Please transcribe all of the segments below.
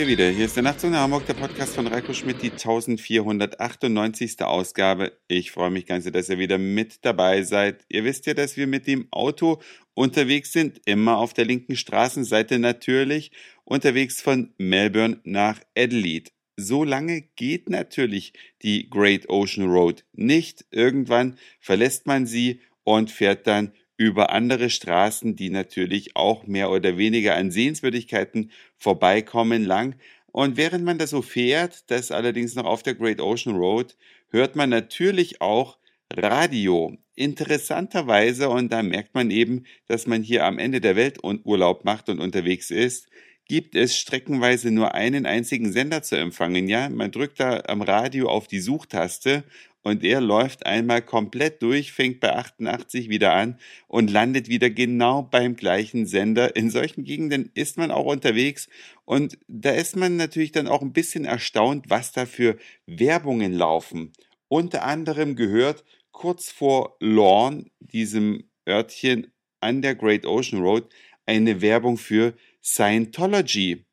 ihr wieder. Hier ist der Nachtzug nach Hamburg, der Podcast von Reiko Schmidt, die 1498. Ausgabe. Ich freue mich ganz, dass ihr wieder mit dabei seid. Ihr wisst ja, dass wir mit dem Auto unterwegs sind, immer auf der linken Straßenseite natürlich, unterwegs von Melbourne nach Adelaide. So lange geht natürlich die Great Ocean Road nicht. Irgendwann verlässt man sie und fährt dann über andere Straßen, die natürlich auch mehr oder weniger an Sehenswürdigkeiten vorbeikommen lang. Und während man da so fährt, das allerdings noch auf der Great Ocean Road, hört man natürlich auch Radio. Interessanterweise, und da merkt man eben, dass man hier am Ende der Welt Urlaub macht und unterwegs ist, gibt es streckenweise nur einen einzigen Sender zu empfangen. Ja, man drückt da am Radio auf die Suchtaste und er läuft einmal komplett durch, fängt bei 88 wieder an und landet wieder genau beim gleichen Sender. In solchen Gegenden ist man auch unterwegs und da ist man natürlich dann auch ein bisschen erstaunt, was da für Werbungen laufen. Unter anderem gehört kurz vor Lorne, diesem Örtchen an der Great Ocean Road, eine Werbung für Scientology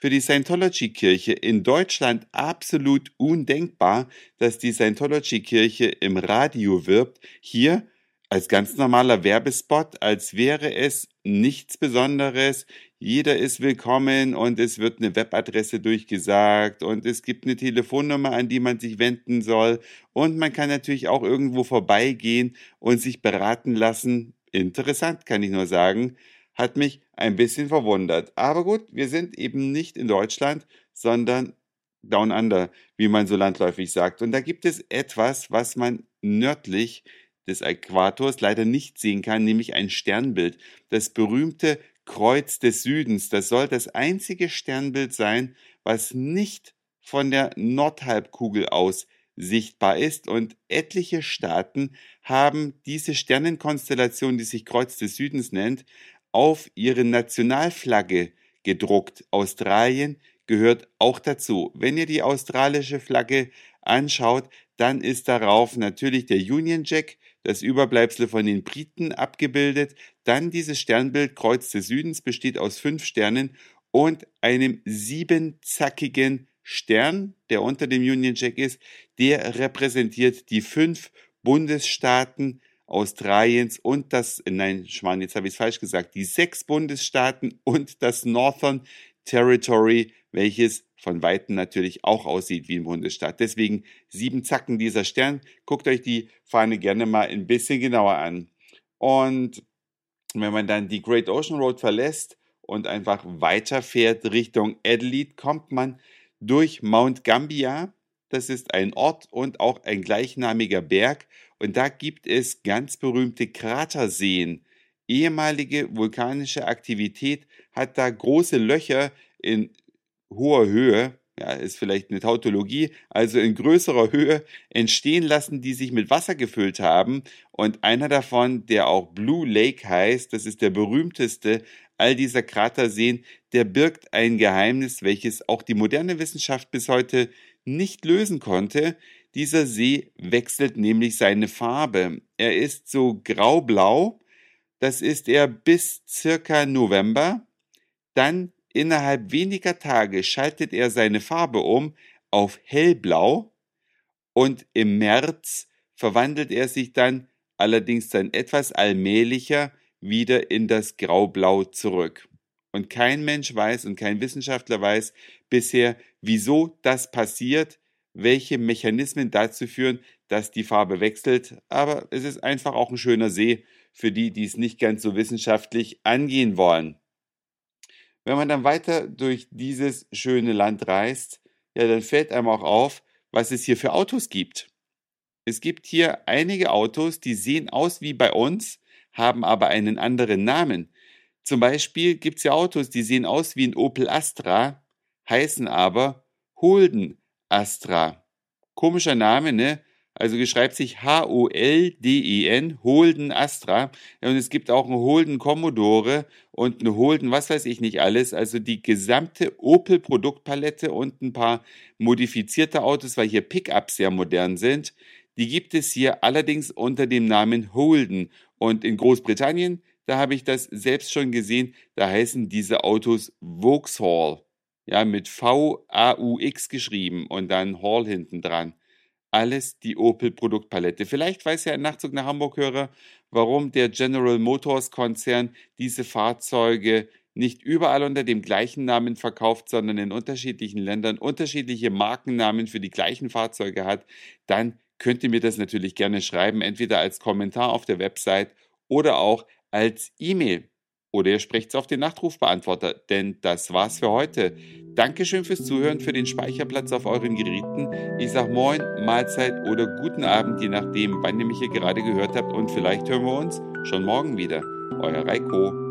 für die Scientology-Kirche in Deutschland absolut undenkbar, dass die Scientology-Kirche im Radio wirbt. Hier als ganz normaler Werbespot, als wäre es nichts Besonderes. Jeder ist willkommen und es wird eine Webadresse durchgesagt und es gibt eine Telefonnummer, an die man sich wenden soll und man kann natürlich auch irgendwo vorbeigehen und sich beraten lassen. Interessant, kann ich nur sagen hat mich ein bisschen verwundert. Aber gut, wir sind eben nicht in Deutschland, sondern down under, wie man so landläufig sagt. Und da gibt es etwas, was man nördlich des Äquators leider nicht sehen kann, nämlich ein Sternbild. Das berühmte Kreuz des Südens. Das soll das einzige Sternbild sein, was nicht von der Nordhalbkugel aus sichtbar ist und etliche Staaten haben diese Sternenkonstellation, die sich Kreuz des Südens nennt, auf ihre Nationalflagge gedruckt. Australien gehört auch dazu. Wenn ihr die australische Flagge anschaut, dann ist darauf natürlich der Union Jack, das Überbleibsel von den Briten abgebildet. Dann dieses Sternbild Kreuz des Südens besteht aus fünf Sternen und einem siebenzackigen Stern, der unter dem Union Jack ist. Der repräsentiert die fünf Bundesstaaten Australiens und das, nein, Schmarrn, jetzt habe ich es falsch gesagt, die sechs Bundesstaaten und das Northern Territory, welches von Weitem natürlich auch aussieht wie ein Bundesstaat. Deswegen sieben Zacken dieser Stern. Guckt euch die Fahne gerne mal ein bisschen genauer an. Und wenn man dann die Great Ocean Road verlässt und einfach weiterfährt Richtung Adelaide, kommt man durch Mount Gambier. Das ist ein Ort und auch ein gleichnamiger Berg und da gibt es ganz berühmte Kraterseen. Ehemalige vulkanische Aktivität hat da große Löcher in hoher Höhe, ja, ist vielleicht eine Tautologie, also in größerer Höhe entstehen lassen, die sich mit Wasser gefüllt haben. Und einer davon, der auch Blue Lake heißt, das ist der berühmteste all dieser Kraterseen, der birgt ein Geheimnis, welches auch die moderne Wissenschaft bis heute nicht lösen konnte. Dieser See wechselt nämlich seine Farbe. Er ist so graublau, das ist er bis circa November. Dann innerhalb weniger Tage schaltet er seine Farbe um auf hellblau und im März verwandelt er sich dann allerdings dann etwas allmählicher wieder in das Graublau zurück. Und kein Mensch weiß und kein Wissenschaftler weiß bisher, wieso das passiert welche Mechanismen dazu führen, dass die Farbe wechselt. Aber es ist einfach auch ein schöner See für die, die es nicht ganz so wissenschaftlich angehen wollen. Wenn man dann weiter durch dieses schöne Land reist, ja, dann fällt einem auch auf, was es hier für Autos gibt. Es gibt hier einige Autos, die sehen aus wie bei uns, haben aber einen anderen Namen. Zum Beispiel gibt es ja Autos, die sehen aus wie ein Opel Astra, heißen aber Holden Astra. Komischer Name, ne? Also geschreibt sich H-O-L-D-E-N, Holden Astra. Und es gibt auch einen Holden Commodore und eine Holden, was weiß ich nicht alles. Also die gesamte Opel Produktpalette und ein paar modifizierte Autos, weil hier Pickups sehr modern sind. Die gibt es hier allerdings unter dem Namen Holden. Und in Großbritannien, da habe ich das selbst schon gesehen, da heißen diese Autos Vauxhall. Ja, mit V-A-U-X geschrieben und dann Hall hinten dran. Alles die Opel-Produktpalette. Vielleicht weiß ja ein Nachzug nach Hamburg-Hörer, warum der General Motors Konzern diese Fahrzeuge nicht überall unter dem gleichen Namen verkauft, sondern in unterschiedlichen Ländern unterschiedliche Markennamen für die gleichen Fahrzeuge hat, dann könnt ihr mir das natürlich gerne schreiben, entweder als Kommentar auf der Website oder auch als E-Mail. Oder ihr sprecht es auf den Nachrufbeantworter, denn das war's für heute. Dankeschön fürs Zuhören, für den Speicherplatz auf euren Geräten. Ich sag Moin, Mahlzeit oder guten Abend, je nachdem, wann ihr mich hier gerade gehört habt. Und vielleicht hören wir uns schon morgen wieder. Euer Reiko.